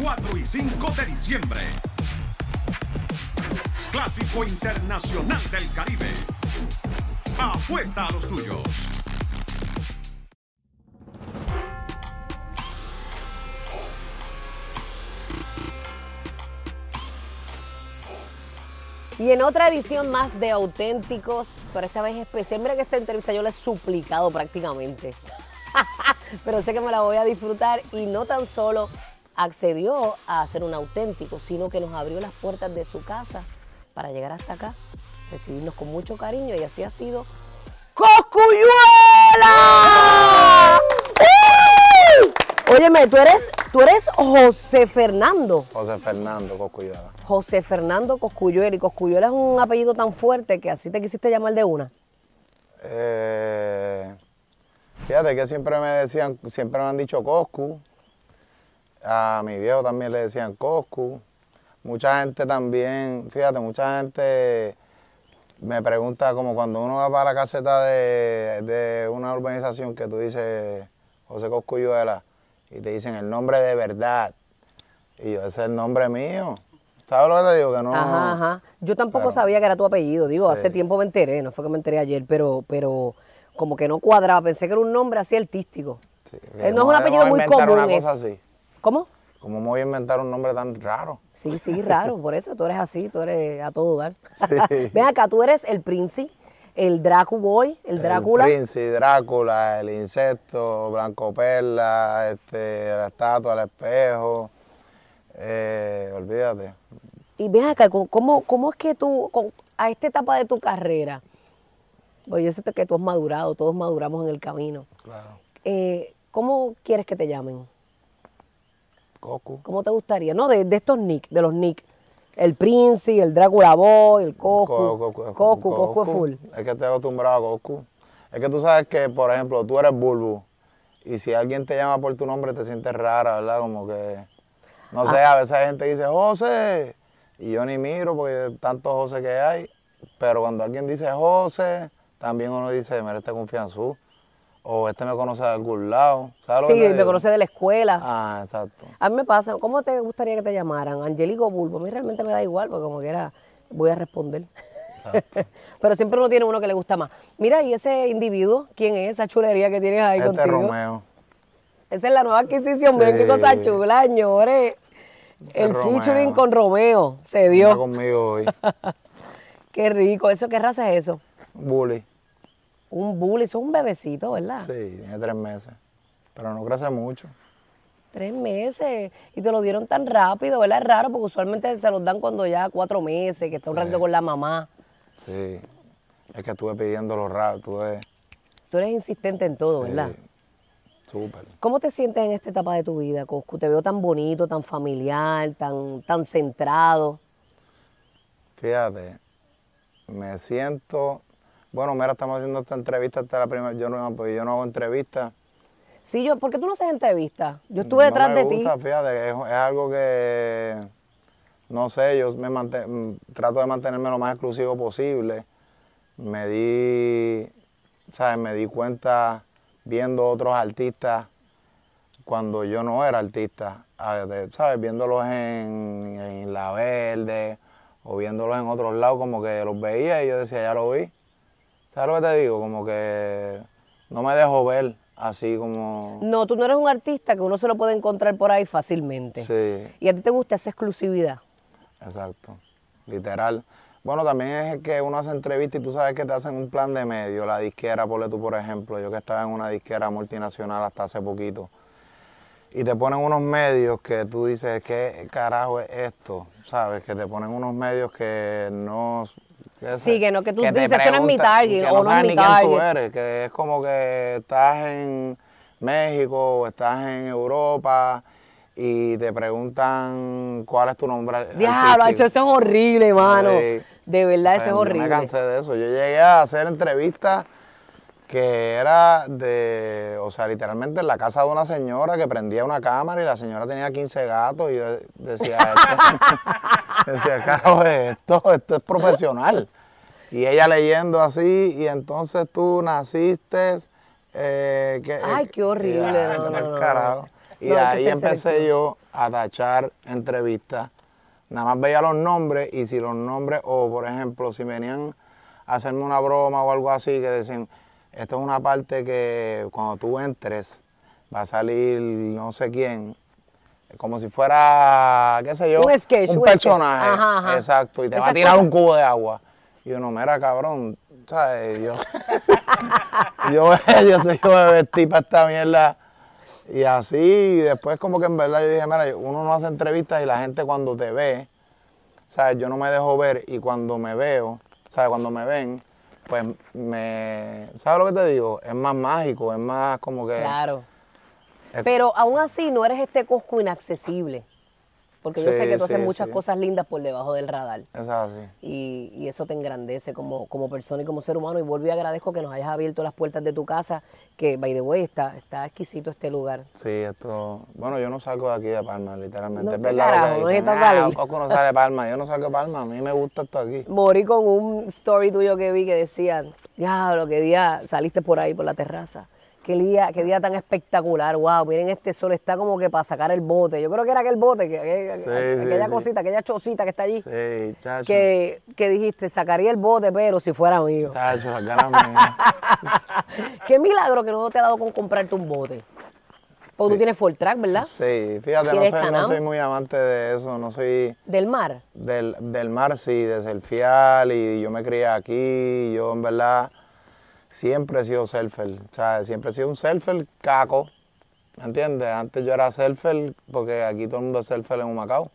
4 y 5 de diciembre. Clásico Internacional del Caribe. Apuesta a los tuyos. Y en otra edición más de Auténticos, pero esta vez especial. Mira que esta entrevista yo la he suplicado prácticamente. pero sé que me la voy a disfrutar y no tan solo accedió a ser un auténtico, sino que nos abrió las puertas de su casa para llegar hasta acá, recibirnos con mucho cariño y así ha sido ¡Coscuyuela! Óyeme, tú eres, tú eres José Fernando. José Fernando Coscuyuela. José Fernando Coscuyuela. Y Coscuyuela es un apellido tan fuerte que así te quisiste llamar de una. Eh, fíjate que siempre me decían, siempre me han dicho Coscu. A mi viejo también le decían Coscu. Mucha gente también, fíjate, mucha gente me pregunta como cuando uno va para la caseta de, de una urbanización que tú dices José Coscuyuela y te dicen el nombre de verdad. Y yo, ese es el nombre mío. ¿Sabes lo que te digo? Que no. Ajá, ajá. Yo tampoco Pero- sabía que era tu apellido. Digo, Sí. hace tiempo me enteré, no fue que me enteré ayer, pero, pero como que no cuadraba. Pensé que era un nombre así artístico. Sí, Eh, no es un ¿cómo apellido muy común. una cosa así? ¿Cómo? ¿Cómo me voy a inventar un nombre tan raro? Sí, sí, raro. Por eso tú eres así, tú eres a todo dar. Sí. Ven acá, tú eres el Prince, el Dracu Boy, el Drácula. El Príncipe, Drácula, el insecto, Blanco Perla, este, la estatua, el espejo. Eh, olvídate. Y ven acá, ¿cómo- ¿cómo, cómo es que tú, con- a esta etapa de tu carrera, pues yo sé que tú has madurado, todos maduramos en el camino, Claro. eh, ¿cómo quieres que te llamen? ¿Cómo te gustaría? No, de, de estos Nick, de los Nick. El Prince, el Drácula Boy, el Coscu. Coscu, Coscu es full. Es que estoy acostumbrado a Coscu. Es que tú sabes que, por ejemplo, tú eres Bulbu. Y si alguien te llama por tu nombre, te sientes rara, ¿verdad? Como que. No sé, Ah. a veces hay gente que dice, José. Y yo ni miro porque tantos José que hay. Pero cuando alguien dice José, también uno dice, mira, este confianzú. O este me conoce de algún lado. ¿Sabes lo Sí, que me digo? conoce de la escuela. Ah, exacto. A mí me pasa, ¿cómo te gustaría que te llamaran? Angelico o Bulbo. A mí realmente me da igual, porque como quiera voy a responder. exacto. Pero siempre uno tiene uno que le gusta más. Mira, ¿y ese individuo? ¿Quién es esa chulería que tienes ahí este contigo? Romeo. Esa es la nueva adquisición, miren qué Sí. cosa chula, señores. El Romeo. featuring con Romeo se dio. conmigo hoy. Qué rico. ¿Eso qué raza es eso? Bully. Un bully, eso es un bebecito, ¿verdad? Sí, tiene tres meses. Pero no crece mucho. Tres meses. Y te lo dieron tan rápido, ¿verdad? Es raro porque usualmente se los dan cuando ya cuatro meses, que está un Sí. rato con la mamá. Sí. Es que estuve pidiéndolo raro, estuve. Tú eres insistente en todo, ¿verdad? sí, Súper. ¿Cómo te sientes en esta etapa de tu vida, Coscu? Te veo tan bonito, tan familiar, tan, tan centrado. Fíjate, me siento. Bueno, mira, estamos haciendo esta entrevista, esta es la primera. Yo no, pues yo no hago entrevistas. Sí, yo, ¿por qué tú no haces entrevistas? Yo estuve No detrás me de gusta, ti. Fíjate, es, es algo que. No sé, yo me mm, trato de mantenerme lo más exclusivo posible. Me di. ¿Sabes? Me di cuenta viendo otros artistas cuando yo no era artista, a- de- ¿sabes? Viéndolos en, en La Verde o viéndolos en otros lados, como que los veía y yo decía, ya lo vi. ¿Sabes lo que te digo? Como que no me dejo ver así como... No, tú no eres un artista que uno se lo puede encontrar por ahí fácilmente. Sí, Y a ti te gusta esa exclusividad. exacto, literal. Bueno, también es que uno hace entrevistas y tú sabes que te hacen un plan de medio, la disquera, ponle tú por ejemplo, yo que estaba en una disquera multinacional hasta hace poquito, y te ponen unos medios que tú dices, ¿qué carajo es esto? ¿Sabes? Que te ponen unos medios que no... que Sí, que no, que tú dices, "Esto no es mi target", que o no "No es sabes mi ni quién tú eres, que es como que estás en México o estás en Europa y te preguntan cuál es tu nombre Diablo, eso es horrible, mano. Sí. De verdad, Pues, eso es Yo horrible. me cansé de eso. Yo llegué a hacer entrevistas que era de, o sea, literalmente en la casa de una señora que prendía una cámara y la señora tenía 15 gatos y yo decía, esto, decía, carajo, es esto, esto es profesional. Y ella leyendo así y entonces tú naciste, eh, que, Ay, qué horrible, no, no, carajo. Y ahí empecé yo a tachar entrevistas. Nada más veía los nombres y si los nombres, o por ejemplo, si venían a hacerme una broma o algo así, que decían, esta es una parte que cuando tú entres va a salir no sé quién, como si fuera, qué sé yo, Un sketch, un un sketch. personaje. Ajá, ajá. Exacto, y te va a tirar un cubo de agua. Y uno, mira, cabrón, ¿sabes? Yo, yo, yo, yo me vestí para esta mierda. Y así, y después como que en verdad yo dije, mira, uno no hace entrevistas y la gente cuando te ve, ¿sabes? Yo no me dejo ver y cuando me veo, ¿sabes? Cuando me ven, pues me... ¿Sabes lo que te digo? Es más mágico, es más como que... Claro. Es- Pero aún así no eres este cosco inaccesible. Porque yo sé que tú haces sí, muchas sí. cosas lindas por debajo del radar. Es así. Y, y eso te engrandece como, como persona y como ser humano. Y vuelvo y agradezco que nos hayas abierto las puertas de tu casa, que, by the way, está, está exquisito este lugar. Sí, esto... Bueno, yo no salgo de aquí de Palma, literalmente. No, es ¿qué verdad carajo? lo que ¿Dónde dicen. está "Ah, salir?" Coco no sale de Palma. Yo no salgo de Palma. A mí me gusta esto aquí. Morí con un story tuyo que vi que decía, diablo, qué día saliste por ahí, por la terraza. Qué día, qué día tan espectacular, wow, miren este sol, está como que para sacar el bote. Yo creo que era aquel bote, que, Sí, aquella sí, sí. cosita, aquella chocita que está allí, Sí, chacho. que, que dijiste, sacaría el bote, pero si fuera mío. Chacho. Qué milagro que no te ha dado con comprarte un bote. Porque tú tienes full track, ¿verdad? Sí, fíjate, no ¿Tienes soy, no soy muy amante de eso, no soy Del mar. del, del mar, sí, de surfear y yo me crié aquí, yo en verdad siempre he sido surfer, o sea, siempre he sido un surfer caco, ¿me entiendes? Antes yo era surfer porque aquí todo el mundo es surfer en Humacao.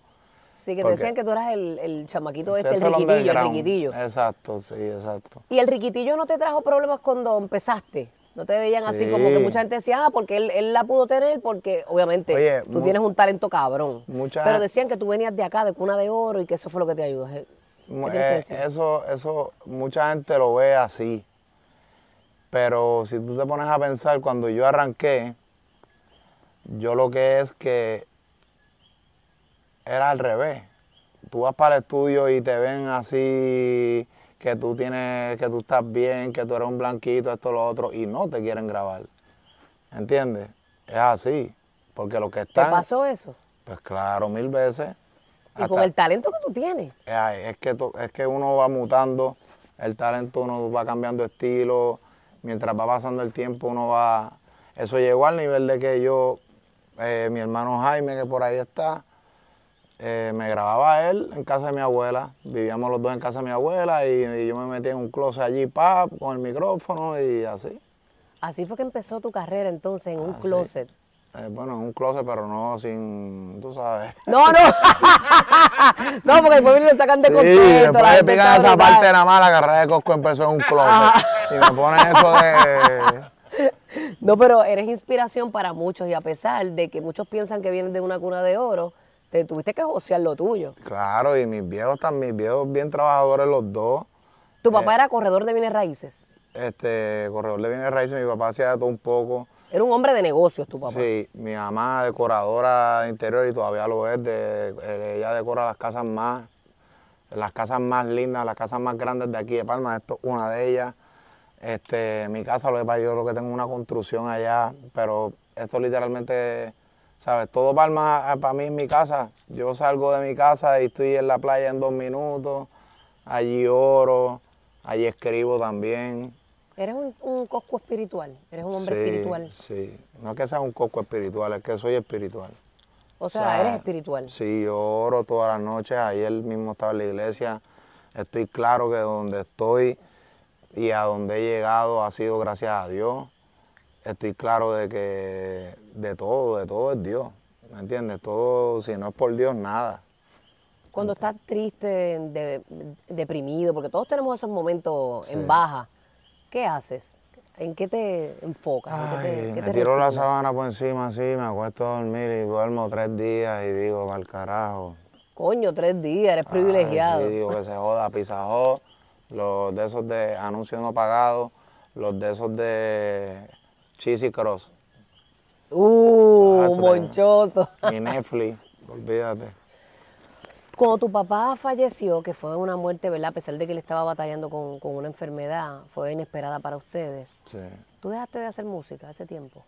Sí, que decían que tú eras el, el chamaquito este, el riquitillo, el riquitillo. Exacto, sí, exacto. ¿Y el riquitillo no te trajo problemas cuando empezaste? ¿No te veían así como que mucha gente decía, ah, porque él, él la pudo tener porque obviamente Oye, tú tienes un talento cabrón? mucha- Pero decían que tú venías de acá, de cuna de oro y que eso fue lo que te ayudó. ¿Qué Mu- tienes que eh, eso, eso, mucha gente lo ve así. Pero si tú te pones a pensar, cuando yo arranqué, yo lo que es que era al revés. Tú vas para el estudio y te ven así, que tú tienes, que tú estás bien, que tú eres un blanquito, esto, lo otro, y no te quieren grabar. ¿Entiendes? Es así. Porque lo que ¿Te están, pasó eso? pues claro, mil veces. Y con el talento que tú tienes. Ay, es que, es que uno va mutando, el talento uno va cambiando estilo, mientras va pasando el tiempo uno va... Eso llegó al nivel de que yo, eh, mi hermano Jaime, que por ahí está, eh, me grababa él en casa de mi abuela, vivíamos los dos en casa de mi abuela y, y yo me metí en un closet allí, pap, con el micrófono y así. Así fue que empezó tu carrera entonces en un sí. Eh, bueno, en un closet, pero no sin, tú sabes. No, no. no, porque después lo sacan de Sí, contexto. después picar está esa parte nada más, la carrera de Cosco empezó en un closet. Y me ponen eso de... No, pero eres inspiración para muchos y a pesar de que muchos piensan que vienes de una cuna de oro, te tuviste que josear lo tuyo. Claro, y mis viejos también, mis viejos bien trabajadores los dos. Tu Eh. papá era corredor de bienes raíces. Este, corredor de bienes raíces, mi papá hacía de todo un poco. Era un hombre de negocios, tu papá. Sí, mi mamá decoradora de interior y todavía lo es. De, eh, ella decora las casas más, las casas más lindas, las casas más grandes de aquí de Palma. Esto es una de ellas. Este, mi casa, lo que pasa, yo lo que tengo una construcción allá, pero esto literalmente, ¿sabes? Todo Palma para mí es mi casa. Yo salgo de mi casa y estoy en la playa en dos minutos. Allí oro, allí escribo también. Eres un, un cosco espiritual, eres un hombre Sí, espiritual. Sí, no es que sea un coco espiritual, es que soy espiritual. O sea, O sea, eres espiritual. Sí, yo oro todas las noches, ayer mismo estaba en la iglesia, estoy claro que donde estoy y a donde he llegado ha sido gracias a Dios. Estoy claro de que de todo, de todo es Dios, ¿me entiendes? Todo, si no es por Dios, nada. Cuando estás triste, de- deprimido, porque todos tenemos esos momentos Sí. en baja, ¿qué haces? ¿En qué te enfocas? ¿En qué te- Ay, qué me te tiro la sábana por encima así, me acuesto a dormir y duermo tres días y digo, al carajo. Coño, tres días, eres privilegiado. Sí, digo que se joda, Hut, los de esos de anuncios no pagados, los de esos de Cheesy Cross Uh, Ah, monchoso. y Netflix, olvídate. Cuando tu papá falleció, que fue una muerte, ¿verdad? A pesar de que él estaba batallando con, con una enfermedad, fue inesperada para ustedes. Sí. ¿Tú dejaste de hacer música ese tiempo?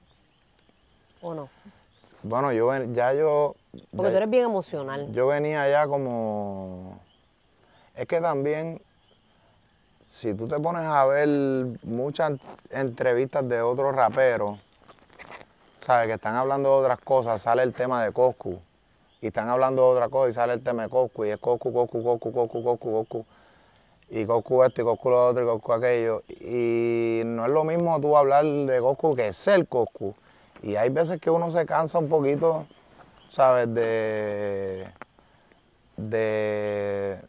¿O no? Bueno, yo ya yo... Porque ya- tú eres bien emocional. Yo venía ya como... Es que también, si tú te pones a ver muchas entrevistas de otros raperos, ¿sabes? Que están hablando de otras cosas, sale el tema de Coscu. Y están hablando de otra cosa y sale el tema de Coscu. Y es Coscu, Coscu, Coscu, Coscu, Coscu, Coscu. Y Coscu esto, y Coscu lo otro, y Coscu aquello. Y no es lo mismo tú hablar de Coscu que ser Coscu. Y hay veces que uno se cansa un poquito, ¿sabes? De, de,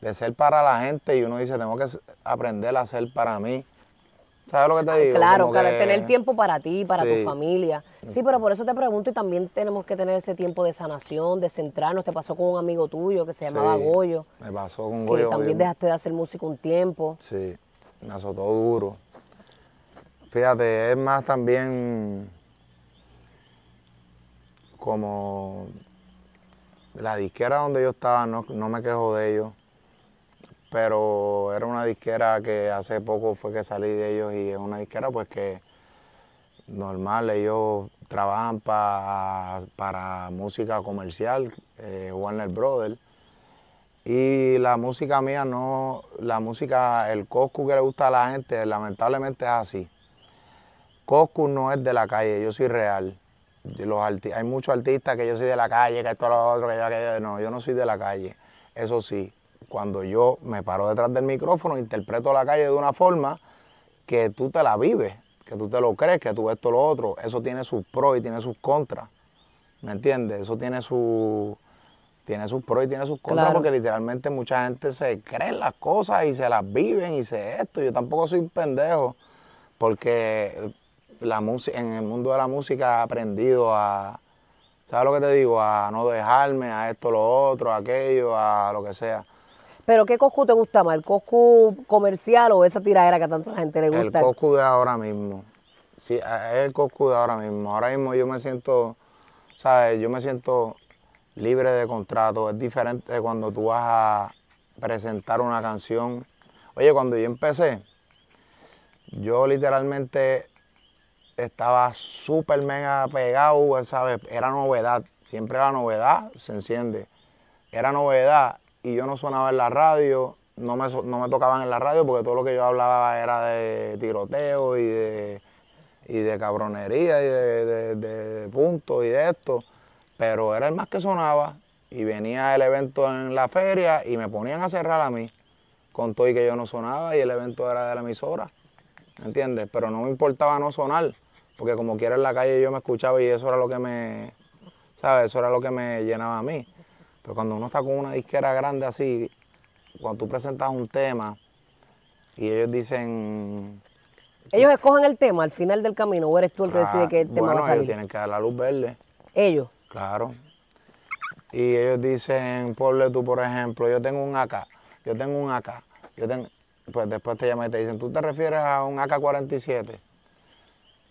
de ser para la gente y uno dice, tengo que aprender a ser para mí. ¿Sabes lo que te digo? Claro, claro, que- tener tiempo para ti, para Sí. tu familia. Sí, pero por eso te pregunto y también tenemos que tener ese tiempo de sanación, de centrarnos. Te pasó con un amigo tuyo que se llamaba Sí, Goyo, Me pasó con que Goyo. también bien- dejaste de hacer música un tiempo. Sí, me azotó duro. Fíjate, es más también como la disquera donde yo estaba, no, no me quejo de ellos, pero era una disquera que hace poco fue que salí de ellos y es una disquera pues que normal, ellos trabajan pa- para música comercial, eh, Warner Brothers. Y la música mía no, la música, el Coscu que le gusta a la gente, lamentablemente es así. Coscu no es de la calle, yo soy real. Los hay muchos artistas que yo soy de la calle, que esto, lo otro, que yo, que yo. No, yo no soy de la calle. Eso sí, cuando yo me paro detrás del micrófono, interpreto la calle de una forma que tú te la vives, que tú te lo crees, que tú esto, lo otro. Eso tiene sus pros y tiene sus contras. ¿Me entiendes? Eso tiene su tiene sus pros y tiene sus contras Claro. porque literalmente mucha gente se cree en las cosas y se las viven y se esto. Yo tampoco soy un pendejo porque la música, en el mundo de la música he aprendido a, ¿sabes lo que te digo? A no dejarme, a esto, lo otro, a aquello, a lo que sea. Pero ¿qué Coscu te gusta más? ¿El Coscu comercial o esa tiradera que a tanto la gente le El gusta? Coscu de ahora mismo. Sí, es el Coscu de ahora mismo. Ahora mismo yo me siento, ¿sabes? Yo me siento libre de contrato. Es diferente de cuando tú vas a presentar una canción. Oye, cuando yo empecé, yo literalmente estaba súper mega pegado, ¿sabes? Era novedad. Siempre era novedad, se enciende. Era novedad y yo no sonaba en la radio, no me, no me tocaban en la radio porque todo lo que yo hablaba era de tiroteo y de, y de cabronería y de, de, de puntos y de esto. Pero era el más que sonaba y venía el evento en la feria y me ponían a cerrar a mí con todo y que yo no sonaba y el evento era de la emisora. ¿me entiendes? Pero no me importaba no sonar, porque como quiera en la calle yo me escuchaba y eso era lo que me, ¿sabes? Eso era lo que me llenaba a mí. Pero cuando uno está con una disquera grande así, cuando tú presentas un tema y ellos dicen... Ellos escogen el tema al final del camino o eres tú el que "Ah, decide qué tema bueno, va a ellos salir. tienen que dar la luz verde, Ellos. claro. Y ellos dicen, ponle tú, por ejemplo, yo tengo un AK, yo tengo un AK, yo tengo... Pues después te llaman y te dicen, ¿tú te refieres a un AK-47?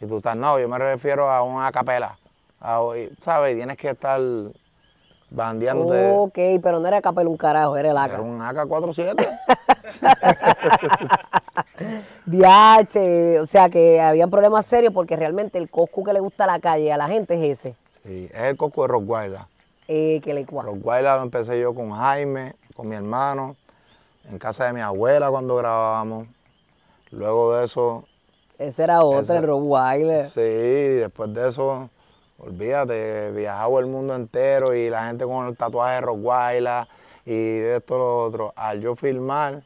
Y tú estás, no, yo me refiero a un acapela. A- y, ¿Sabes? Y Tienes que estar bandeándote. Ok, pero no era capel un carajo, era el Era AK. un AK-47. Diache, o sea que habían problemas serios porque realmente el Coscu que le gusta a la calle a la gente es ese. sí, es el coco de Rockweiler. Eh, que le cua. Rockweiler lo empecé yo con Jaime, con mi hermano, en casa de mi abuela cuando grabábamos. Luego de eso, Ese era otro, Ese- el Rottweiler. sí, después de eso, olvídate, viajaba el mundo entero y la gente con el tatuaje de Rockweiler y de esto lo otro. Al yo filmar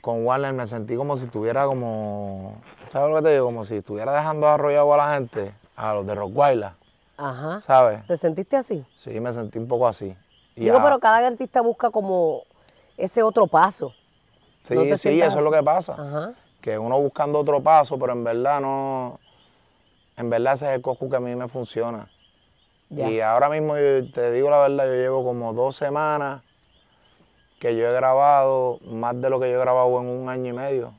con Warner me sentí como si estuviera como, ¿sabes lo que te digo? Como si estuviera dejando arrollado a la gente, a los de Rockweiler, Ajá. ¿sabes? ¿Te sentiste así? Sí, me sentí un poco así. Y Digo, a- pero cada artista busca como ese otro paso. Sí, ¿no te sí, eso es lo que pasa. Ajá. Que uno buscando otro paso, pero en verdad no. En verdad ese es el Coscu que a mí me funciona. Y ahora mismo, yo te digo la verdad, yo llevo como dos semanas que yo he grabado más de lo que yo he grabado en un año y medio.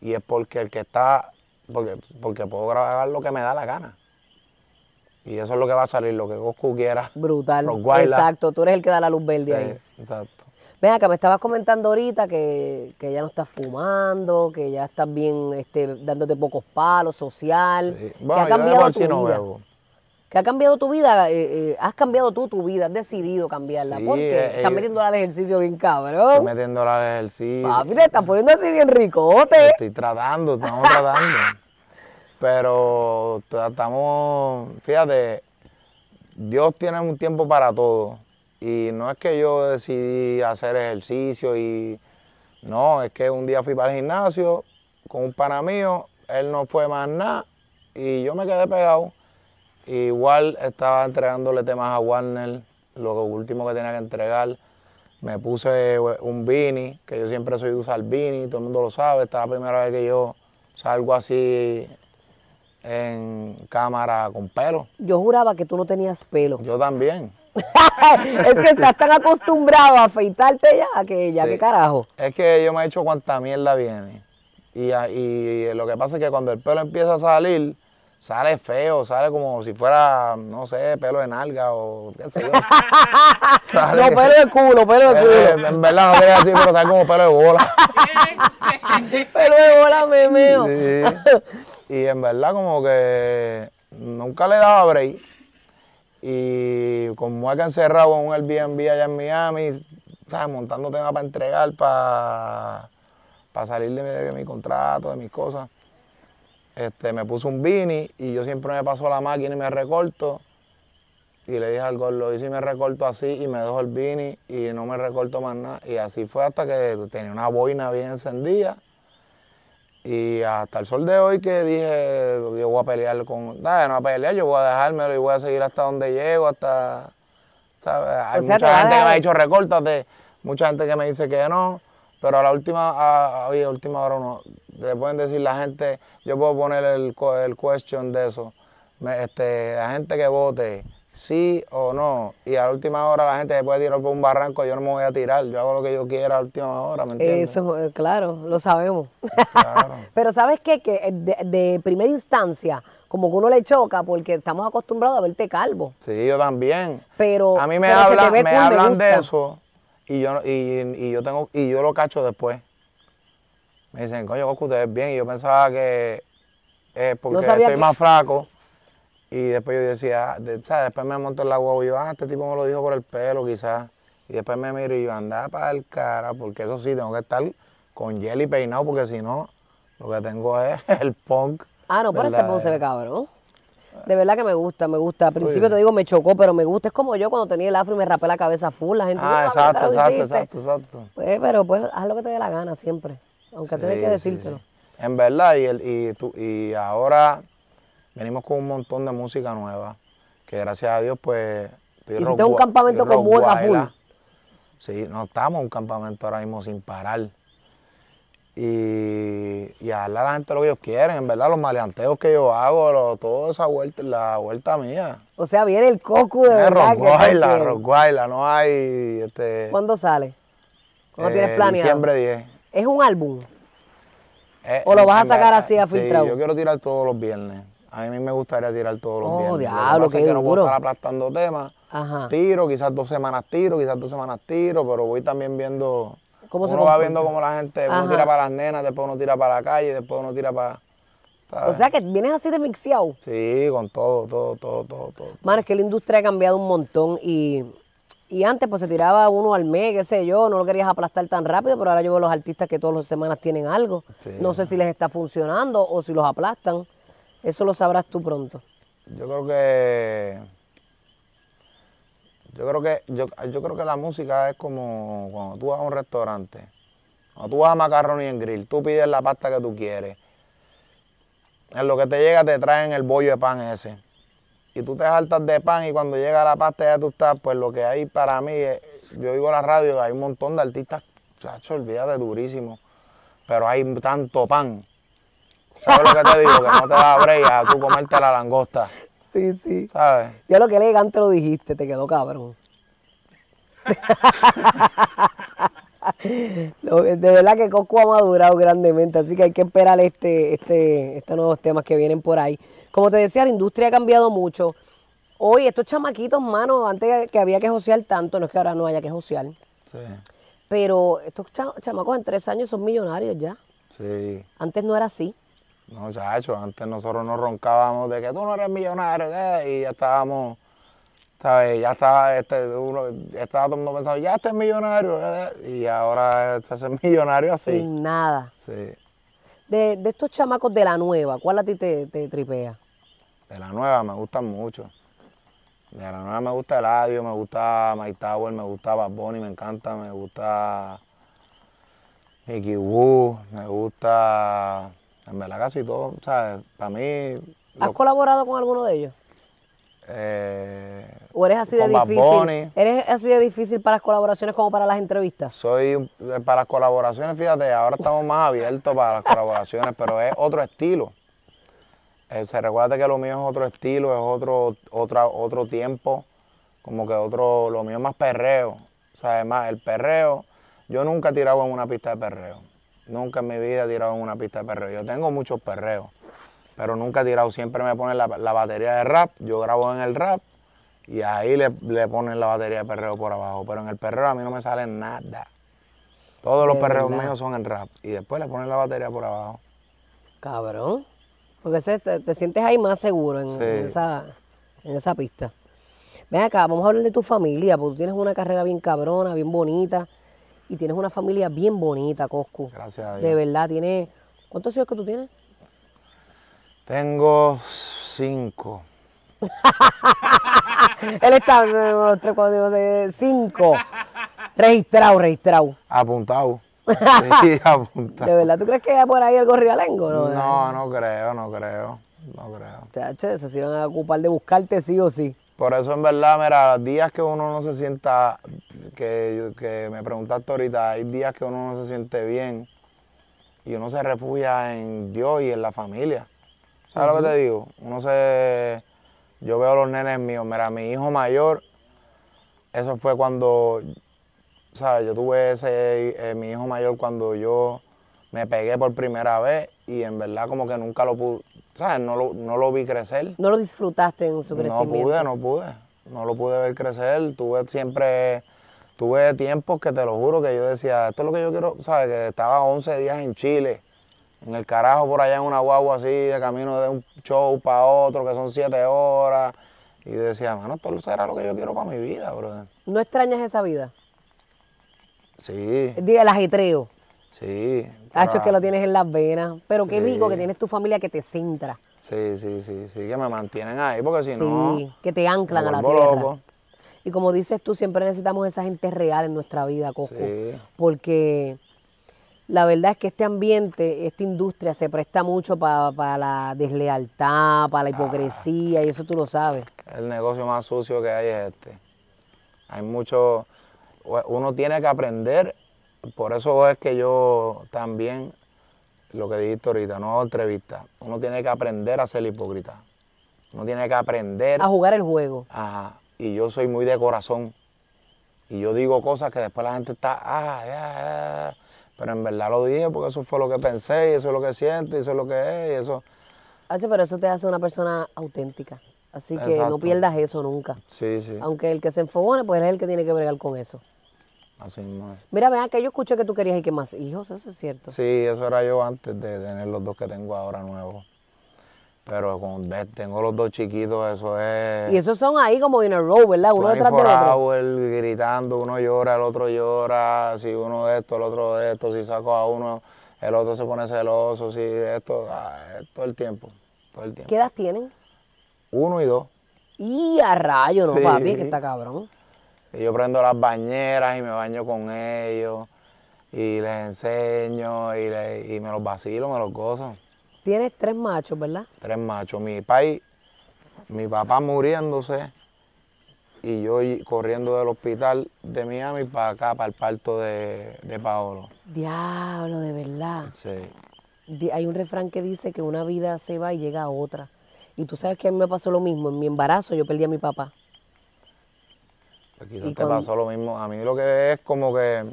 Y es porque el que está. Porque, porque puedo grabar lo que me da la gana. Y eso es lo que va a salir, lo que Coscu quiera. Brutal. Exacto, tú eres el que da la luz verde ahí. Exacto. Ven acá, me estabas comentando ahorita que, que ya no estás fumando, que ya estás bien este, dándote pocos palos, social. Sí. que Bueno, ha cambiado tu vida. bebo. que ha cambiado tu vida, eh, eh, has cambiado tú tu vida, has decidido cambiarla, Sí, porque eh, estás eh, metiéndola al ejercicio bien Estoy cabrón. metiéndole al ejercicio. Papi, te estás poniendo así bien ricote. Estoy tratando, estamos tratando. Pero estamos, fíjate, Dios tiene un tiempo para todo. Y no es que yo decidí hacer ejercicio y no, es que un día fui para el gimnasio con un pana mío, él no fue más nada y yo me quedé pegado. Igual estaba entregándole temas a Warner, lo último que tenía que entregar. Me puse un beanie, que yo siempre soy de usar beanie, todo el mundo lo sabe. Esta es la primera vez que yo salgo así en cámara con pelo. Yo juraba que tú no tenías pelo. Yo también. es que estás tan acostumbrado a afeitarte ya que ya, Sí. qué carajo. Es que yo me he hecho cuanta mierda viene. Y, y lo que pasa es que cuando el pelo empieza a salir, sale feo, sale como si fuera, no sé, pelo de nalga o qué sé yo. Sale- No, pelo de culo, pelo de culo. en verdad no quería decir, pero sale como pelo de bola. Pelo de bola, memeo. Sí. Y en verdad como que nunca le daba break. Y como he encerrado en un Airbnb allá en Miami, ¿sabes? montando temas para entregar, para, para salir de mi, de mi contrato, de mis cosas. Este, me puse un beanie y yo siempre me paso la máquina y me recorto. Y le dije al gordo, y me recorto así y me dejo el beanie y no me recorto más nada. Y así fue hasta que tenía una boina bien encendida. Y hasta el sol de hoy que dije, yo voy a pelear con... Dale, no voy a pelear, yo voy a dejármelo y voy a seguir hasta donde llego, hasta... ¿sabes? Hay O sea, mucha gente que me ha dicho recórtate, mucha gente que me dice que no, pero a la última, a, a- oye, última hora no. Le pueden decir la gente, yo puedo poner el, el question de eso. Me- este, la gente que vote, sí o no. Y a la última hora la gente se puede tirar por un barranco, yo no me voy a tirar, yo hago lo que yo quiera a la última hora, ¿me entiendes? Eso, eh, claro, lo sabemos. Claro. Pero ¿sabes qué? Que eh, de, de primera instancia, como que uno le choca porque estamos acostumbrados a verte calvo. Sí, yo también. Pero, a mí me, hablan, ve me hablan de eso y yo, y, y yo tengo y yo lo cacho después. Me dicen, coño, Goku, te ves bien. Y yo pensaba que es porque sabía estoy que- más flaco. Y después yo decía, de- ¿sabes? Después me monto en la guagua y yo, ah, este tipo me lo dijo por el pelo quizás. Y después me miro y yo, anda para el cara, porque eso sí, tengo que estar con jelly peinado, porque si no, lo que tengo es el punk. Ah, no, pero ese pon se ve cabrón. De verdad que me gusta, me gusta. Al principio te digo, me chocó, pero me gusta. Es como yo cuando tenía el afro y me rapé la cabeza full. La gente, Ah, "Ah, exacto, ¿qué carajo exacto, hiciste?". exacto, exacto. Pues, pero pues haz lo que te dé la gana siempre. Aunque tienes que Sí, sí, decírtelo. sí. En verdad, y, el, y, tú- y ahora venimos con un montón de música nueva, que gracias a Dios, pues... Hiciste un campamento con guayla. full. Sí, no estamos en un campamento ahora mismo sin parar. Y, y a darle a la gente lo que ellos quieren, en verdad, los maleanteos que yo hago, lo- toda esa vuelta, la vuelta mía. O sea, viene el coco de verdad. rock que te guayla, quiere. rock guayla, no hay... Este, ¿Cuándo sale? ¿Cuándo eh, tienes planeado? Diciembre 10. ¿Es un álbum? Eh, ¿O lo vas a sacar así a sí, filtrado? yo quiero tirar todos los viernes. A mí me gustaría tirar todos los Oh, viernes. Lo que diablo, pasa es que no puedo estar aplastando temas. Ajá. Tiro, quizás dos semanas tiro, quizás dos semanas tiro, pero voy también viendo. ¿Cómo se uno va comporta? viendo cómo la gente, uno Ajá. tira para las nenas, después uno tira para la calle, después uno tira para. O sea que vienes así de mixeado. Sí, con todo, todo, todo, todo, todo. Mano, es que la industria ha cambiado un montón y, y antes pues se tiraba uno al mes, qué sé yo, no lo querías aplastar tan rápido, pero ahora yo veo los artistas que todas las semanas tienen algo. Sí. No sé si les está funcionando o si los aplastan. Eso lo sabrás tú pronto. Yo creo que. Yo creo que yo, yo creo que la música es como cuando tú vas a un restaurante. Cuando tú vas a Macaroni en Grill, tú pides la pasta que tú quieres. En lo que te llega te traen el bollo de pan ese. Y tú te saltas de pan y cuando llega la pasta ya tú estás, pues lo que hay para mí, es- yo oigo la radio, hay un montón de artistas, chacho, olvídate, durísimo. Pero hay tanto pan. ¿Sabes lo que te digo? Que no te da break a tú comerte la langosta. Sí, sí. ¿Sabes? Ya lo que elegante lo dijiste, te quedó cabrón. De verdad que Coco ha madurado grandemente, así que hay que esperar este, este, estos nuevos temas que vienen por ahí. Como te decía, la industria ha cambiado mucho. Hoy estos chamaquitos, mano, antes que había que josear tanto, no es que ahora no haya que josear, Sí, pero estos cha- chamacos en tres años son millonarios ya. sí. Antes no era así. No, chacho, antes nosotros nos roncábamos de que tú no eres millonario eh, y ya estábamos, ¿sabes? Ya estaba, este, uno, estaba todo el mundo pensando, ya este es millonario eh, y ahora se hace millonario así. Sin nada. Sí. De, de estos chamacos de la nueva, ¿cuál a ti te, te tripea? De la nueva me gustan mucho. De la nueva me gusta Eladio, me gusta Mike Tower, me gusta Bad Bunny, me encanta, me gusta Mickey Wu, me gusta, en verdad casi todo, ¿sabes? Para mí, ¿Has lo- colaborado con alguno de ellos? eh, ¿O eres así de difícil? Bunny. ¿Eres así de difícil para las colaboraciones como para las entrevistas? soy, eh, para las colaboraciones, fíjate, ahora estamos más abiertos para las colaboraciones, pero es otro estilo. Eh, se recuerda que lo mío es otro estilo, es otro, otra, otro tiempo, como que otro, lo mío es más perreo. O sea, es más, el perreo, yo nunca he tirado en una pista de perreo. Nunca en mi vida he tirado en una pista de perreo. Yo tengo muchos perreos, pero nunca he tirado. Siempre me ponen la, la batería de rap, yo grabo en el rap y ahí le, le ponen la batería de perreo por abajo. Pero en el perreo a mí no me sale nada. Todos los perreos verdad. míos son en rap y después le ponen la batería por abajo. Cabrón. Porque ese- te, te sientes ahí más seguro en, Sí. en esa, en esa pista. Ven acá, vamos a hablar de tu familia, porque tú tienes una carrera bien cabrona, bien bonita, y tienes una familia bien bonita, Coscu. Gracias a De Dios. verdad, tiene... ¿Cuántos hijos que tú tienes? Tengo cinco. Él está, tres, cuatro, cinco. Registrado, registrado. Apuntado. Sí, apuntado. ¿De verdad tú crees que hay por ahí algo realengo? No, No, no creo, no creo, no creo. Chacho, se iban a ocupar de buscarte sí o sí. Por eso en verdad, mira, los días que uno no se sienta, que, que me preguntaste ahorita, hay días que uno no se siente bien y uno se refugia en Dios y en la familia. ¿Sabes lo que te digo? Uno se, yo veo a los nenes míos, mira, mi hijo mayor, eso fue cuando, ¿sabes? Yo tuve ese, eh, mi hijo mayor cuando yo me pegué por primera vez y en verdad como que nunca lo pude, ¿sabes? No lo, no lo vi crecer. No lo disfrutaste en su No crecimiento. pude, no pude. No lo pude ver crecer. Tuve siempre, tuve tiempos que te lo juro que yo decía, esto es lo que yo quiero, ¿sabes? Que estaba 11 días en Chile, en el carajo por allá en una guagua así, de camino de un show para otro, que son 7 horas. Y yo decía, mano, esto será lo que yo quiero para mi vida, brother. ¿No extrañas esa vida? Sí, Diga el ajetreo. Sí. Hacho, pero- que lo tienes en las venas. Pero qué Sí. rico que tienes tu familia que te centra. Sí, sí, sí, sí, que me mantienen ahí, porque si Sí, no, que te anclan a la tierra. loco. Y como dices tú, siempre necesitamos esa gente real en nuestra vida, Coco. Sí. Porque la verdad es que este ambiente, esta industria se presta mucho para la deslealtad, para la hipocresía, y eso tú lo sabes. El negocio más sucio que hay es este. Hay mucho, uno tiene que aprender, por eso es que yo también, lo que dijiste ahorita, no entrevista, uno tiene que aprender a ser hipócrita. Uno tiene que aprender, A jugar el juego. ajá, y yo soy muy de corazón. Y yo digo cosas que después la gente está, ah, ya, ya", pero en verdad lo dije porque eso fue lo que pensé, y eso es lo que siento, y eso es lo que es, y eso, Hacho, pero eso te hace una persona auténtica. Así que no pierdas eso nunca. sí, sí, Aunque el que se enfogone, pues es el que tiene que bregar con eso. Así mismo es. Mira, vean que yo escuché que tú querías y que más hijos, eso es cierto. Sí, eso era yo antes de tener los dos que tengo ahora nuevos. Pero con de- tengo los dos chiquitos, eso es. Y esos son ahí como in a row, ¿verdad? Uno detrás del 24 otro. hours gritando, uno llora, el otro llora, si uno de esto, el otro de esto, si saco a uno, el otro se pone celoso, si esto, ah, todo el tiempo, todo el tiempo. ¿Qué edad tienen? Uno y dos. Y a rayo, no, Sí. papi, que está cabrón. Yo prendo las bañeras y me baño con ellos, y les enseño, y, le- y me los vacilo, me los gozo. Tienes tres machos, ¿verdad? tres machos. Mi país, mi papá muriéndose y yo corriendo del hospital de Miami para acá, para el parto de, de Paolo. Diablo, de verdad. Sí. Hay un refrán que dice que una vida se va y llega a otra. Y tú sabes que a mí me pasó lo mismo. En mi embarazo yo perdí a mi papá. Pues quizás te cuando- pasó lo mismo. A mí lo que es como que.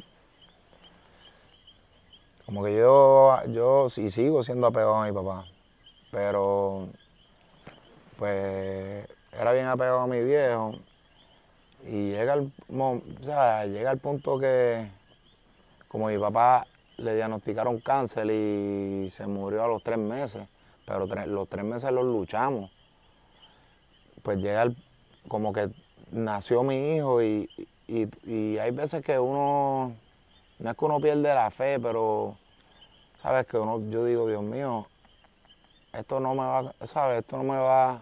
Como que yo, yo sí sigo siendo apegado a mi papá. Pero. Pues. Era bien apegado a mi viejo. Y llega el, o sea, llega el punto que. Como mi papá le diagnosticaron cáncer y se murió a los tres meses. pero tre- los tres meses los luchamos. Pues llega el, como que nació mi hijo y, y, hay veces que uno, no es que uno pierde la fe, pero sabes que uno, yo digo, Dios mío, esto no me va, sabes, esto no me va,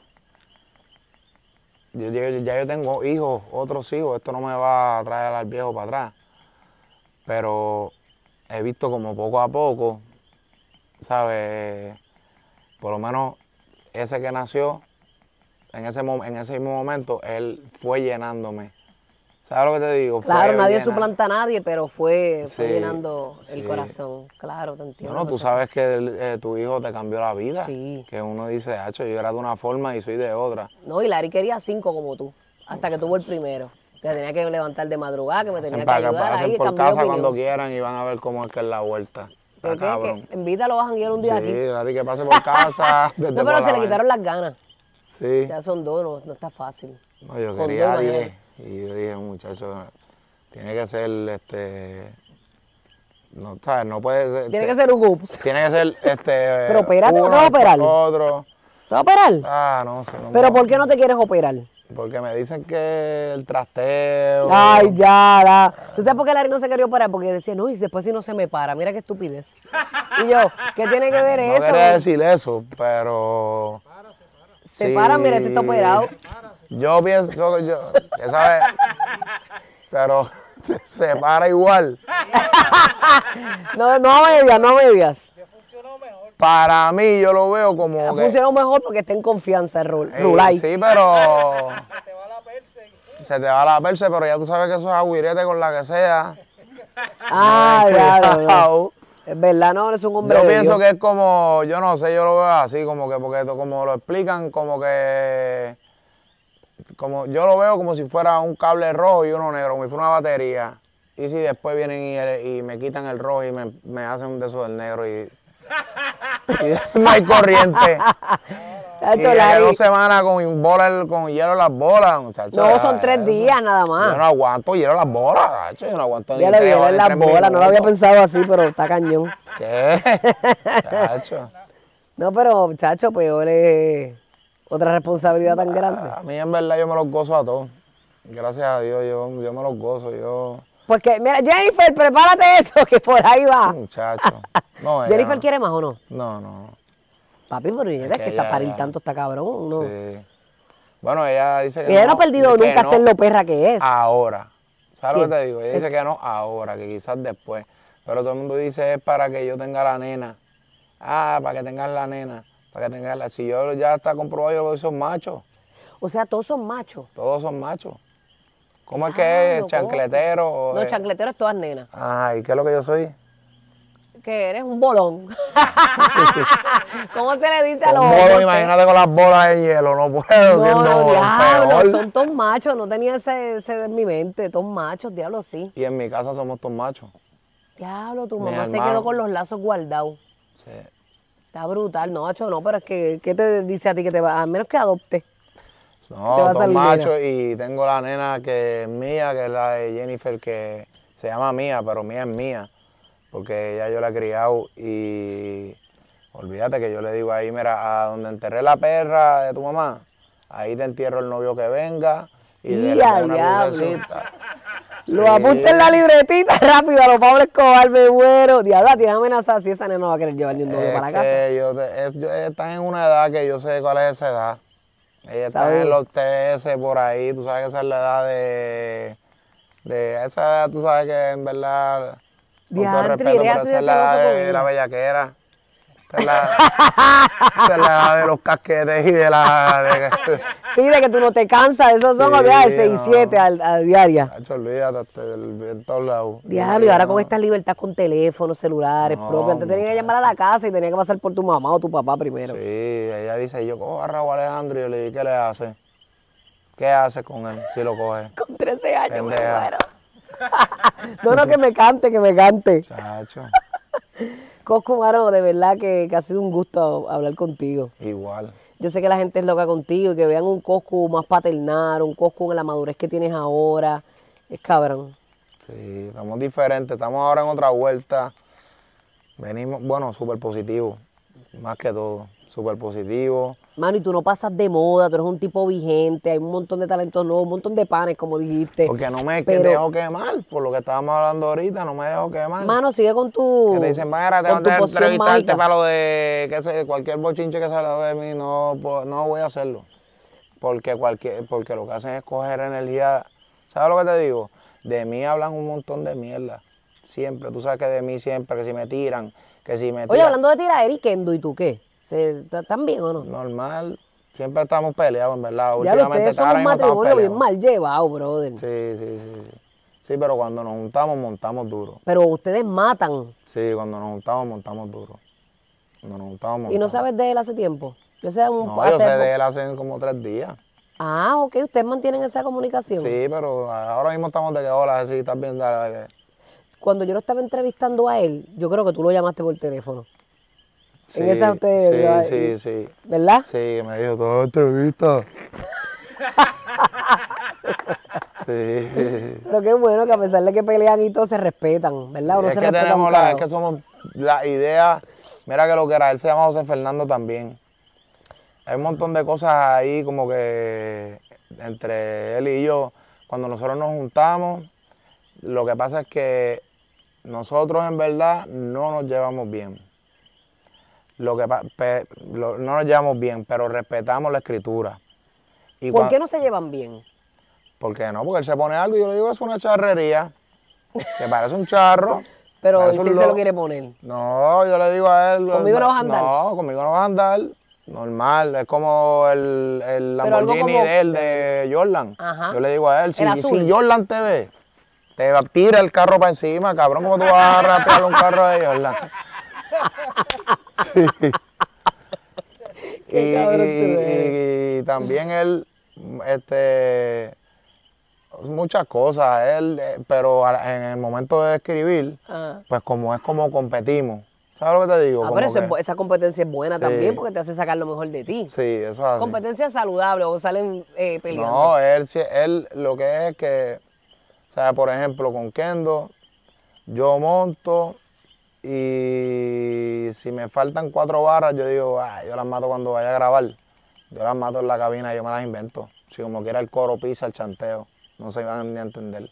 yo, llegué- ya yo tengo hijos, otros hijos, esto no me va a traer al viejo para atrás. Pero he visto como poco a poco, ¿sabes? Por lo menos ese que nació, en ese, mo- en ese mismo momento, él fue llenándome. ¿Sabes lo que te digo? Claro, Fue nadie llena- suplanta a nadie, pero fue, fue Sí, llenando el sí. corazón. Claro, te entiendo. Bueno, tú perfecto. sabes que el- eh, tu hijo te cambió la vida. Sí. Que uno dice, hacho, yo era de una forma y soy de otra. No, y Larry quería cinco como tú, hasta que tuvo el primero. Que tenía que levantar de madrugada, que me tenía que ayudar. Ahí por casa cuando quieran y van a ver cómo es que es la vuelta. ¿Qué, Está qué, cabrón. qué? Invítalo a janguear un día Sí, aquí. Larry, que pase por casa. No, pero se le quitaron las ganas. Sí. Ya son dos, no, no está fácil. No, yo Con quería dos, 10. Y yo dije, muchacho, tiene que ser este. No, ¿sabes? No puede ser. Tiene que este- ser un ups. Tiene que ser este. Pero opérate, ¿no uno, te vas a operar? Otro. ¿Te vas a operar? Ah, no sé. no ¿Pero por qué no te quieres operar? Porque me dicen que el trasteo. Ay, ya, ya. ¿Tú sabes por qué Larry no se quería operar? Porque decía, no, y después si no se me para, mira qué estupidez. Y yo, ¿qué tiene que ver No eso? quería decir eso, pero. Se sí, para, mira, este está operado. Yo pienso que yo. que sabe, pero se para igual. No, no a medias, no a medias. Para mí, yo lo veo como. Ha que- funcionado mejor porque está en confianza el Rul- Rulay. Sí, pero. Se te va la perse, pero ya tú sabes que eso es agüirete con la que sea. Ah, ya, no, no. Es verdad, no, es un hombre Yo de pienso Dios. que es como, yo no sé, yo lo veo así, como que, porque como lo explican, como que, como yo lo veo como si fuera un cable rojo y uno negro, como si fuera una batería. Y si después vienen y, y me quitan el rojo y me, me hacen un de del negro y no hay corriente. Y dos semanas con, bola, con hielo en las bolas, muchachos. no, son tres días nada Yo más. no aguanto hielo en las bolas, gacho, yo no aguanto ni Ya le vieron ni las bolas, no lo había pensado así, pero está cañón. ¿Qué? Chacho. No, pero, chacho, peor es otra responsabilidad tan grande. A mí en verdad yo me los gozo a todos. Gracias a Dios, yo, yo me los gozo, yo, Pues que, mira, Jennifer, prepárate eso, que por ahí va. muchacho. No, ella Jennifer quiere más o no. No, no. Papi, pero es que que está parir tanto, está cabrón. No. Sí. Bueno, ella dice que Ella no ha perdido nunca no ser lo perra que es. Ahora. ¿Sabes lo que te digo? Ella dice que no ahora, que quizás después. Pero todo el mundo dice es para que yo tenga la nena. Ah, para que tengas la nena. Para que tengas la... Si yo ya está comprobado, yo son machos. O sea, todos son machos. Todos son machos. ¿Cómo es que Diablo, es? ¿Chancletero? No, es- chancleteros todas nenas. Ay, ¿qué es lo que yo soy? Que eres un bolón. ¿Cómo se le dice a los hombres? bolo, imagínate con las bolas de hielo, no puedo, No, siendo no, bolón, diablo, peor. son todos machos, no tenía ese, ese en mi mente, todos machos, diablo, sí. Y en mi casa somos todos machos. Diablo, tu mamá se quedó con los lazos guardados. Sí. Está brutal, no, macho, no, pero es que, ¿qué te dice a ti que te va, a menos que adopte? No, salir machos y tengo la nena que es mía, que es la de Jennifer, que se llama mía, pero mía es mía, porque ya yo la he criado y olvídate que yo le digo ahí, mira, a donde enterré la perra de tu mamá, ahí te entierro el novio que venga y de ¡Ya, una crucecita. Lo Sí. apunta en la libretita rápido a los Pablo Escobar, me muero. Diablo, tiene amenazada si esa nena no va a querer llevar ni un novio para la casa. yo te- es- yo- están en una edad que yo sé cuál es esa edad. Ella está ¿Sabes? en los 13 por ahí, tú sabes que esa es la edad de, de esa edad, tú sabes que en verdad, con todo respeto, pero esa de es la edad de conmigo. la bellaquera. Esa es la, esa es la edad de los casquetes y de la... De, Sí, de que tú no te cansas, esos son Sí, de 6 y no. 7 al, a diaria. Hacho, olvídate, en todos lados. Diablo, y ahora con esta libertad con teléfonos, celulares No, propios. Antes tenía que llamar a la casa y tenía que pasar por tu mamá o tu papá primero. Sí, ella dice, yo cojo a Raúl Alejandro y yo le dije, ¿qué le hace? ¿Qué hace con él si lo coge? Con 13 años me muero. no, no, que me cante, que me cante. Chacho, Coscu, mano, de verdad que, que ha sido un gusto hablar contigo. igual. Yo sé que la gente es loca contigo y que vean un Coscu más paternal, un Coscu en la madurez que tienes ahora. Es cabrón. Sí, estamos diferentes, estamos ahora en otra vuelta. Venimos, bueno, súper positivo, más que todo. súper positivo. Mano, y tú no pasas de moda, tú eres un tipo vigente, hay un montón de talentos nuevos, un montón de panes, como dijiste. Porque no me Pero- dejo quemar, por lo que estábamos hablando ahorita, no me dejo quemar. Mano, sigue con tu. que te dicen, mira, tengo que entrevistarte mágica". para lo de qué sé, cualquier bochinche que salga de mí, no, no voy a hacerlo. Porque, cualquier, porque lo que hacen es coger energía. ¿Sabes lo que te digo? De mí hablan un montón de mierda. Siempre, tú sabes que de mí siempre, que si me tiran, que si me Oye, tiran. hablando de tirar, y Kendo, ¿y tú qué? ¿Se, ¿Están bien o no? Normal, siempre estamos peleados, en verdad. ya Últimamente son un matrimonio bien mal llevado, brother. Sí, sí, sí, sí. Sí, pero cuando nos juntamos, montamos duro. Pero ustedes matan. Sí, cuando nos juntamos, montamos duro. Cuando nos juntamos, montamos. ¿Y no sabes de él hace tiempo? Yo sé un No, hace yo sé de él hace como tres días. Ah, ok, ustedes mantienen esa comunicación. Sí, pero ahora mismo estamos de que hola, sí, estás bien, dale, dale. Cuando yo lo estaba entrevistando a él, yo creo que tú lo llamaste por teléfono. Sí, En esa ustedes, ¿verdad? Sí, sí, sí. ¿Verdad? Sí, me dijo toda entrevista. sí. Pero qué bueno que a pesar de que pelean y todo, se respetan, ¿verdad? Es se que tenemos la, es carajo. que somos la idea, mira que lo que era, él se llama José Fernando también. Hay un montón de cosas ahí como que entre él y yo, cuando nosotros nos juntamos, lo que pasa es que nosotros en verdad no nos llevamos bien. Lo que pe- lo- no nos llevamos bien, pero respetamos la escritura. Y ¿Por qué no se llevan bien? ¿Por qué no? Porque él se pone algo y yo le digo, es una charrería, que parece un charro. Pero si él se lo quiere poner. No, yo le digo a él. ¿Conmigo no vas a andar? No, conmigo no vas a andar. Normal, es como el, el Lamborghini como- de él, de Jordan. Ajá. Yo le digo a él, si, si Jordan te ve, te va- tira el carro para encima, cabrón, ¿cómo tú vas a rapear un carro de Jordan? Y, y- también él, este, muchas cosas, él, eh, pero en el momento de escribir, Ah. pues como es como competimos. ¿Sabes lo que te digo? Ah, pero que- esa competencia es buena Sí. también porque te hace sacar lo mejor de ti. Sí, eso es así. Competencia saludable o salen eh, peleando. No, él, él lo que es que, o sea, por ejemplo, con Kendo, yo monto y si me faltan cuatro barras, yo digo, ah, yo las mato cuando vaya a grabar. Yo las mato en la cabina, yo me las invento. Si como quiera el coro pisa el chanteo, no se van ni a entender.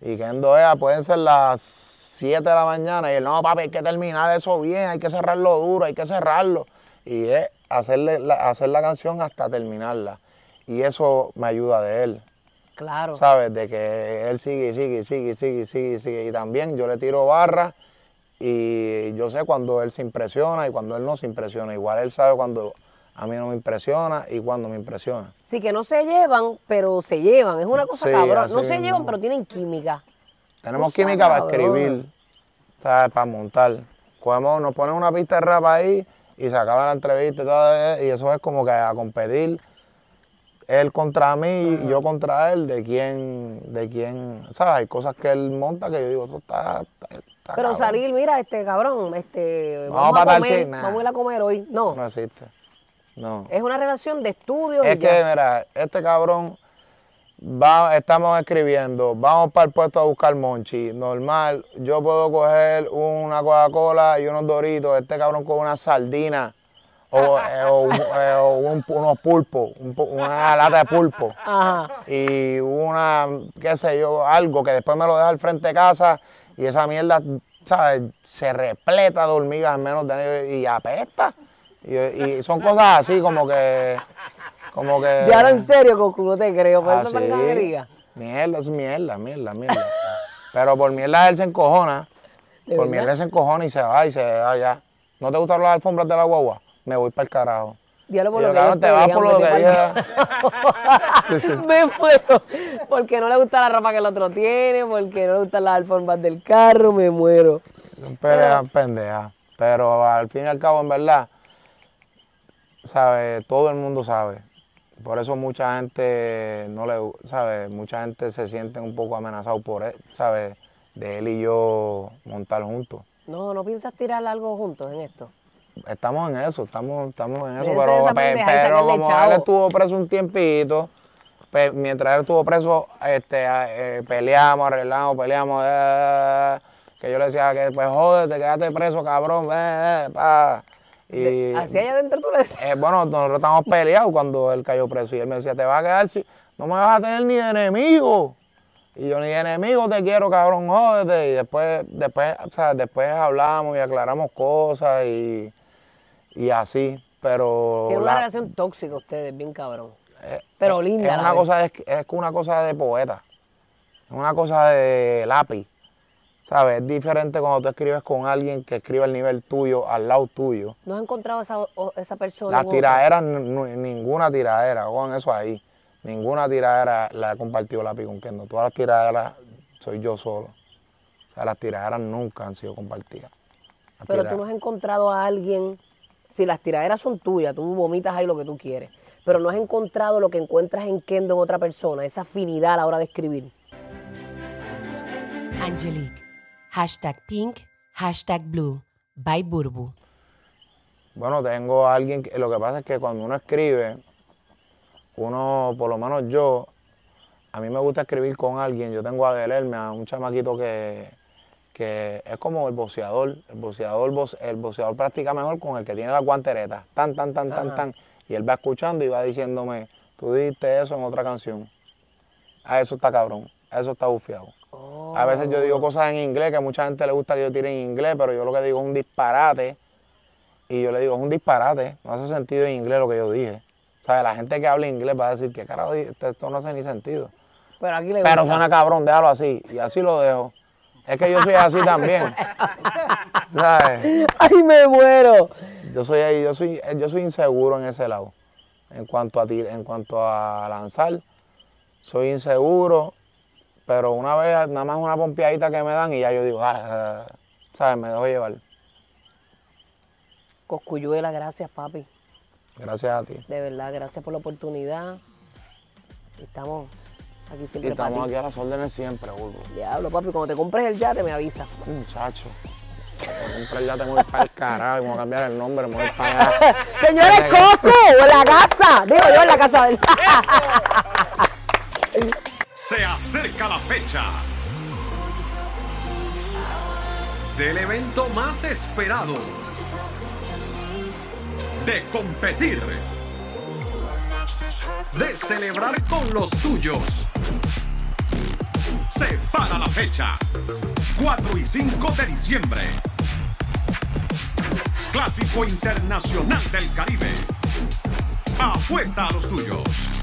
Y Kendo es, pueden ser las 7 de la mañana y él, no, papi, hay que terminar eso bien, hay que cerrarlo duro, hay que cerrarlo. Y es hacerle la, hacer la canción hasta terminarla. Y eso me ayuda de él, Claro. ¿sabes? De que él sigue, y sigue, y sigue, y sigue, y sigue, y sigue. Y también yo le tiro barras y yo sé cuando él se impresiona y cuando él no se impresiona. Igual él sabe cuando a mí no me impresiona y cuando me impresiona. Sí, que no se llevan, pero se llevan. Es una cosa Sí, cabrón. No se mismo. llevan, pero tienen química. Tenemos Cosa química para escribir, ¿sabes? Para montar. Cogemos, nos ponen una pista de rap ahí y se acaba la entrevista y todo, y eso es como que a competir él contra mí y yo contra él, de quién, de quién, ¿sabes? Hay cosas que él monta que yo digo, está- está Pero cabrón". salir, mira, este cabrón, este, Vamos vamos, a comer, vamos a ir a comer hoy. No, No existe. No. es una relación de estudios Es y que, ya. mira, este cabrón, va, estamos escribiendo, vamos para el puesto a buscar monchi. Normal, yo puedo coger una Coca-Cola y unos doritos, este cabrón con una sardina o, eh, o un- eh, o un- unos pulpos, un pu- una lata de pulpo Ajá. y una, qué sé yo, algo que después me lo deja al frente de casa y esa mierda, ¿sabes? Se repleta de hormigas en menos de y apesta. Y, y son cosas así como que, como que... Y ahora en serio, Coco, no te creo, por eso tan ganería. Mierda, es mierda, mierda, mierda. Pero por mierda él se encojona. ¿De Por verdad? mierda él se encojona y se va y se va ya. ¿No te gustan las alfombras de la guagua? Me voy para el carajo. Y lo que ellos te vas por lo que pa'l- Me muero. Porque no le gusta la ropa que el otro tiene, porque no le gustan las alfombras del carro, me muero. Son peleas pendejas. Pero al fin y al cabo, en verdad, sabe, todo el mundo sabe. Por eso mucha gente no le, sabe, mucha gente se siente un poco amenazado por él, sabe, de él y yo montar juntos. No, ¿no piensas tirar algo juntos en esto? Estamos en eso, estamos, estamos en eso, pero, pe- pero como él estuvo preso un tiempito, pe- mientras él estuvo preso, este, eh, peleamos, arreglamos, peleamos, eh, que yo le decía que pues jódete, quédate preso, cabrón, eh, eh, pa. Y, Así allá adentro tú le decías. eh, bueno, nosotros estábamos peleados cuando él cayó preso y él me decía, te vas a quedar, si- no me vas a tener ni de enemigo. Y yo ni de enemigo te quiero, cabrón, jódete. Y después, después, o sea, después hablamos y aclaramos cosas y, y así. Pero Tiene una la- relación tóxica ustedes, bien cabrón. eh, Pero linda. Es una, cosa de, es una cosa de poeta. Es una cosa de lápiz. ¿Sabes? Es diferente cuando tú escribes con alguien que escribe al nivel tuyo, al lado tuyo. ¿No has encontrado esa, esa persona? Las tiraderas, ninguna tiradera, con eso ahí. Ninguna tiradera la he compartido lápiz con Kendo. Todas las tiraderas soy yo solo. O sea, las tiraderas nunca han sido compartidas. Las Pero tú tiraderas- no has encontrado a alguien, si las tiraderas son tuyas, tú vomitas ahí lo que tú quieres, pero no has encontrado lo que encuentras en Kendo en otra persona, esa afinidad a la hora de escribir. Angelique. Hashtag pink, hashtag blue. By Burbu. Bueno, tengo a alguien, que, lo que pasa es que cuando uno escribe, uno, por lo menos yo, a mí me gusta escribir con alguien. Yo tengo a Guilherme, a un chamaquito que, que es como el boceador. El boceador, el boceador practica mejor con el que tiene las guanteretas. Tan, tan, tan, tan, tan. Y él va escuchando y va diciéndome, tú dijiste eso en otra canción. A eso está cabrón, a eso está bufiado. A veces yo digo cosas en inglés que a mucha gente le gusta que yo tire en inglés, pero yo lo que digo es un disparate. Y yo le digo, es un disparate, no hace sentido en inglés lo que yo dije. O sea, la gente que habla inglés va a decir, ¿qué carajo? Esto no hace ni sentido. Pero aquí le Pero gusta. suena cabrón, déjalo así. Y así lo dejo. Es que yo soy así también. ¿Sabes? ¡Ay, me muero! Yo soy, ahí- yo soy, yo soy inseguro en ese lado. En cuanto a tir- en cuanto a lanzar, soy inseguro, pero una vez nada más una pompeadita que me dan y ya yo digo, "Ah, ah, ah", ¿sabes? Me dejo llevar. Coscuyuela, gracias, papi. Gracias a ti. De verdad, gracias por la oportunidad. Estamos aquí Y siempre estamos aquí a las órdenes siempre, Bulbo. Diablo, papi, cuando te compres el yate me avisa. Muchacho. Siempre ya tengo que ir para el carajo y me voy a cambiar el nombre, me voy a ir para allá. Señores, Coco, en la casa. Digo yo en la casa de él. Se acerca la fecha del evento más esperado de competir, de celebrar con los tuyos. Se para la fecha 4 y 5 de diciembre. Clásico Internacional del Caribe. Apuesta a los tuyos.